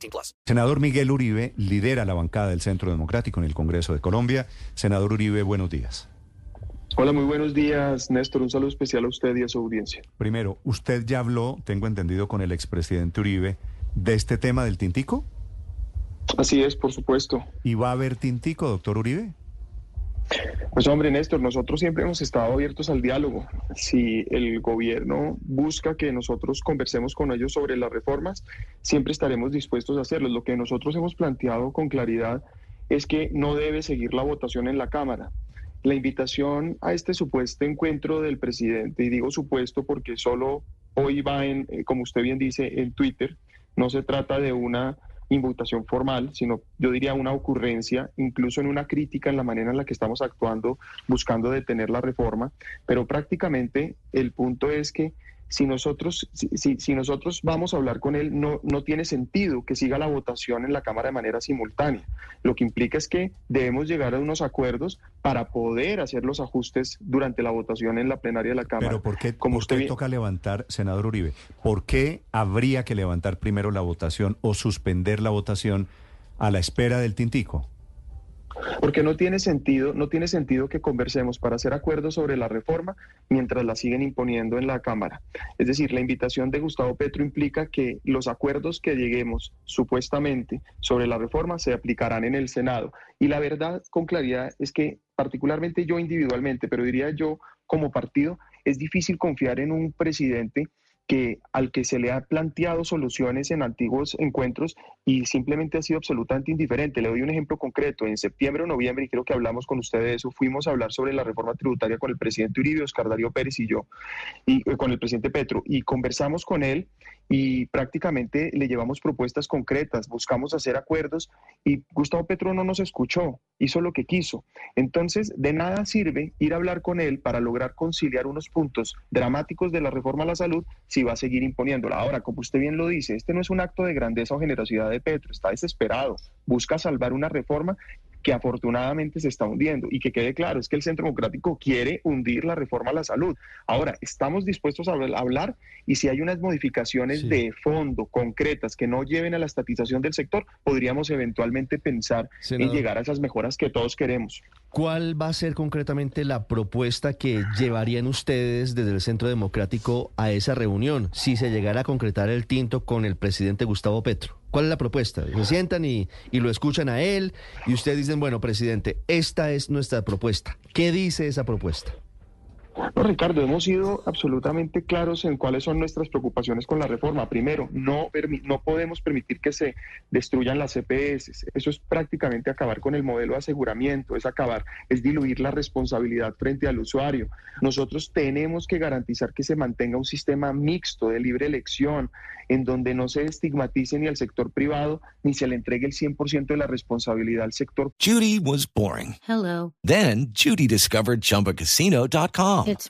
18 plus. Senador Miguel Uribe lidera la bancada del Centro Democrático en el Congreso de Colombia. Senador Uribe, buenos días. Hola, muy buenos días, Néstor. Un saludo especial a usted y a su audiencia. Primero, usted ya habló, tengo entendido, con el expresidente Uribe de este tema del tintico. Así es, por supuesto. ¿Y va a haber tintico, doctor Uribe? Pues hombre, Néstor, nosotros siempre hemos estado abiertos al diálogo. Si el gobierno busca que nosotros conversemos con ellos sobre las reformas, siempre estaremos dispuestos a hacerlo. Lo que nosotros hemos planteado con claridad es que no debe seguir la votación en la Cámara. La invitación a este supuesto encuentro del presidente, y digo supuesto porque solo hoy va en, eh, como usted bien dice, en Twitter, no se trata de una invitación formal, sino yo diría una ocurrencia, incluso en una crítica en la manera en la que estamos actuando, buscando detener la reforma, pero prácticamente el punto es que si nosotros, si, si- si nosotros vamos a hablar con él, no, no tiene sentido que siga la votación en la Cámara de manera simultánea. Lo que implica es que debemos llegar a unos acuerdos para poder hacer los ajustes durante la votación en la plenaria de la Cámara. Pero ¿por qué, Como por usted qué toca levantar, senador Uribe? ¿Por qué habría que levantar primero la votación o suspender la votación a la espera del tintico? Porque no tiene sentido, no tiene sentido que conversemos para hacer acuerdos sobre la reforma mientras la siguen imponiendo en la Cámara. Es decir, la invitación de Gustavo Petro implica que los acuerdos que lleguemos supuestamente sobre la reforma se aplicarán en el Senado. Y la verdad, con claridad, es que particularmente yo individualmente, pero diría yo como partido, es difícil confiar en un presidente que al que se le ha planteado soluciones en antiguos encuentros y simplemente ha sido absolutamente indiferente. Le doy un ejemplo concreto. En septiembre o noviembre, y creo que hablamos con ustedes de eso, fuimos a hablar sobre la reforma tributaria con el presidente Uribe, Oscar Darío Pérez y yo, y eh, con el presidente Petro, y conversamos con él y prácticamente le llevamos propuestas concretas, buscamos hacer acuerdos y Gustavo Petro no nos escuchó, hizo lo que quiso. Entonces, de nada sirve ir a hablar con él para lograr conciliar unos puntos dramáticos de la reforma a la salud si va a seguir imponiéndola. Ahora, como usted bien lo dice, este no es un acto de grandeza o generosidad de Petro, está desesperado, busca salvar una reforma que afortunadamente se está hundiendo. Y que quede claro, es que el Centro Democrático quiere hundir la reforma a la salud. Ahora, estamos dispuestos a habl- a hablar y si hay unas modificaciones Sí. de fondo concretas que no lleven a la estatización del sector, podríamos eventualmente pensar Senador. en llegar a esas mejoras que todos queremos. ¿Cuál va a ser concretamente la propuesta que llevarían ustedes desde el Centro Democrático a esa reunión si se llegara a concretar el tinto con el presidente Gustavo Petro? ¿Cuál es la propuesta? Se sientan y, y lo escuchan a él y ustedes dicen, bueno, presidente, esta es nuestra propuesta. ¿Qué dice esa propuesta? No, Ricardo, hemos sido absolutamente claros en cuáles son nuestras preocupaciones con la reforma. Primero, no, permi- no podemos permitir que se destruyan las CPS. Eso es prácticamente acabar con el modelo de aseguramiento, es acabar, es diluir la responsabilidad frente al usuario. Nosotros tenemos que garantizar que se mantenga un sistema mixto de libre elección, en donde no se estigmatice ni al sector privado, ni se le entregue el 100% de la responsabilidad al sector Judy was boring. Hello. Then Judy discovered ChumbaCasino.com. It's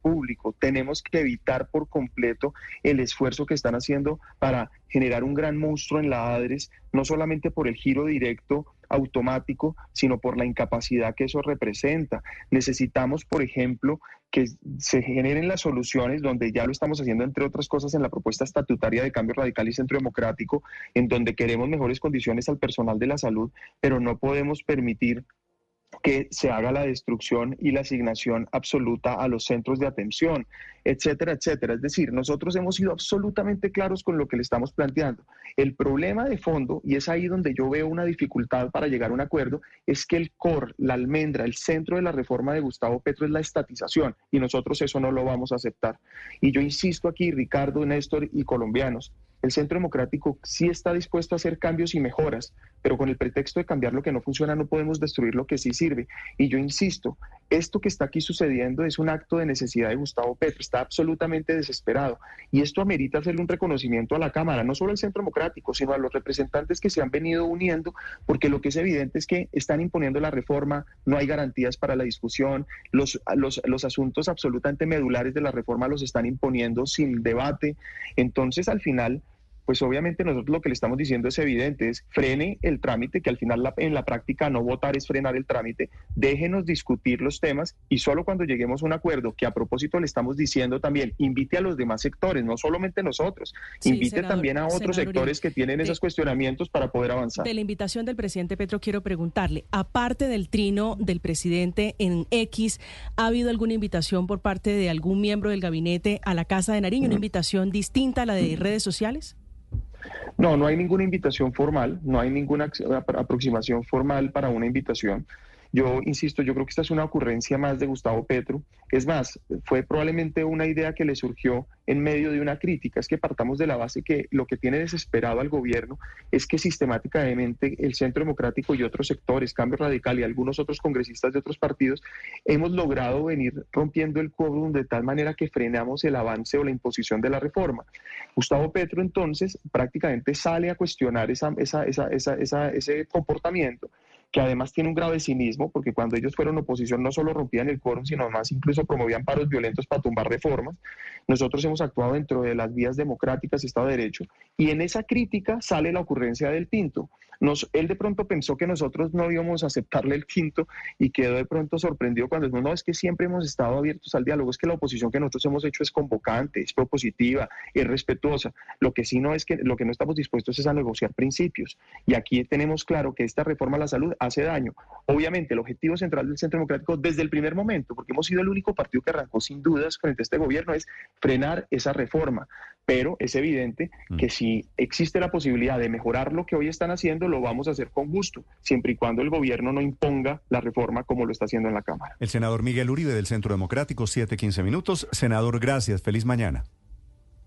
Público. Tenemos que evitar por completo el esfuerzo que están haciendo para generar un gran monstruo en la ADRES, no solamente por el giro directo automático, sino por la incapacidad que eso representa. Necesitamos, por ejemplo, que se generen las soluciones donde ya lo estamos haciendo, entre otras cosas, en la propuesta estatutaria de cambio radical y centro democrático, en donde queremos mejores condiciones al personal de la salud, pero no podemos permitir que se haga la destrucción y la asignación absoluta a los centros de atención, etcétera, etcétera. Es decir, nosotros hemos sido absolutamente claros con lo que le estamos planteando. El problema de fondo, y es ahí donde yo veo una dificultad para llegar a un acuerdo, es que el core, la almendra, el centro de la reforma de Gustavo Petro es la estatización y nosotros eso no lo vamos a aceptar. Y yo insisto aquí, Ricardo, Néstor y colombianos, el Centro Democrático sí está dispuesto a hacer cambios y mejoras, pero con el pretexto de cambiar lo que no funciona no podemos destruir lo que sí sirve. Y yo insisto, esto que está aquí sucediendo es un acto de necesidad de Gustavo Petro, está absolutamente desesperado. Y esto amerita hacerle un reconocimiento a la Cámara, no solo al Centro Democrático, sino a los representantes que se han venido uniendo, porque lo que es evidente es que están imponiendo la reforma, no hay garantías para la discusión, los, los, los asuntos absolutamente medulares de la reforma los están imponiendo sin debate. Entonces, al final pues obviamente nosotros lo que le estamos diciendo es evidente, es frene el trámite, que al final la, en la práctica no votar es frenar el trámite, déjenos discutir los temas y solo cuando lleguemos a un acuerdo, que a propósito le estamos diciendo también, invite a los demás sectores, no solamente nosotros, Sí, invite senador- también a otros sectores Uribe, que tienen de- esos cuestionamientos para poder avanzar. De la invitación del presidente Petro, quiero preguntarle, aparte del trino del presidente en X, ¿ha habido alguna invitación por parte de algún miembro del gabinete a la Casa de Nariño, una invitación distinta a la de redes sociales? No, no hay ninguna invitación formal, no hay ninguna ac- apro- aproximación formal para una invitación. Yo insisto, yo creo que esta es una ocurrencia más de Gustavo Petro. Es más, fue probablemente una idea que le surgió en medio de una crítica. Es que partamos de la base que lo que tiene desesperado al gobierno es que sistemáticamente el Centro Democrático y otros sectores, Cambio Radical y algunos otros congresistas de otros partidos, hemos logrado venir rompiendo el quórum de tal manera que frenamos el avance o la imposición de la reforma. Gustavo Petro entonces prácticamente sale a cuestionar ese comportamiento que además tiene un grave cinismo, porque cuando ellos fueron oposición no solo rompían el quórum, sino además incluso promovían paros violentos para tumbar reformas. Nosotros hemos actuado dentro de las vías democráticas, Estado de Derecho, y en esa crítica sale la ocurrencia del tinto. Nos, él de pronto pensó que nosotros no íbamos a aceptarle el tinto y quedó de pronto sorprendido cuando dijimos, no, es que siempre hemos estado abiertos al diálogo, es que la oposición que nosotros hemos hecho es convocante, es propositiva, es respetuosa. Lo que sí no es que, lo que no estamos dispuestos es a negociar principios. Y aquí tenemos claro que esta reforma a la salud hace daño. Obviamente, el objetivo central del Centro Democrático desde el primer momento, porque hemos sido el único partido que arrancó sin dudas frente a este gobierno, es frenar esa reforma. Pero es evidente que si existe la posibilidad de mejorar lo que hoy están haciendo, lo vamos a hacer con gusto, siempre y cuando el gobierno no imponga la reforma como lo está haciendo en la Cámara. El senador Miguel Uribe del Centro Democrático, 7:15 minutos. Senador, gracias. Feliz mañana.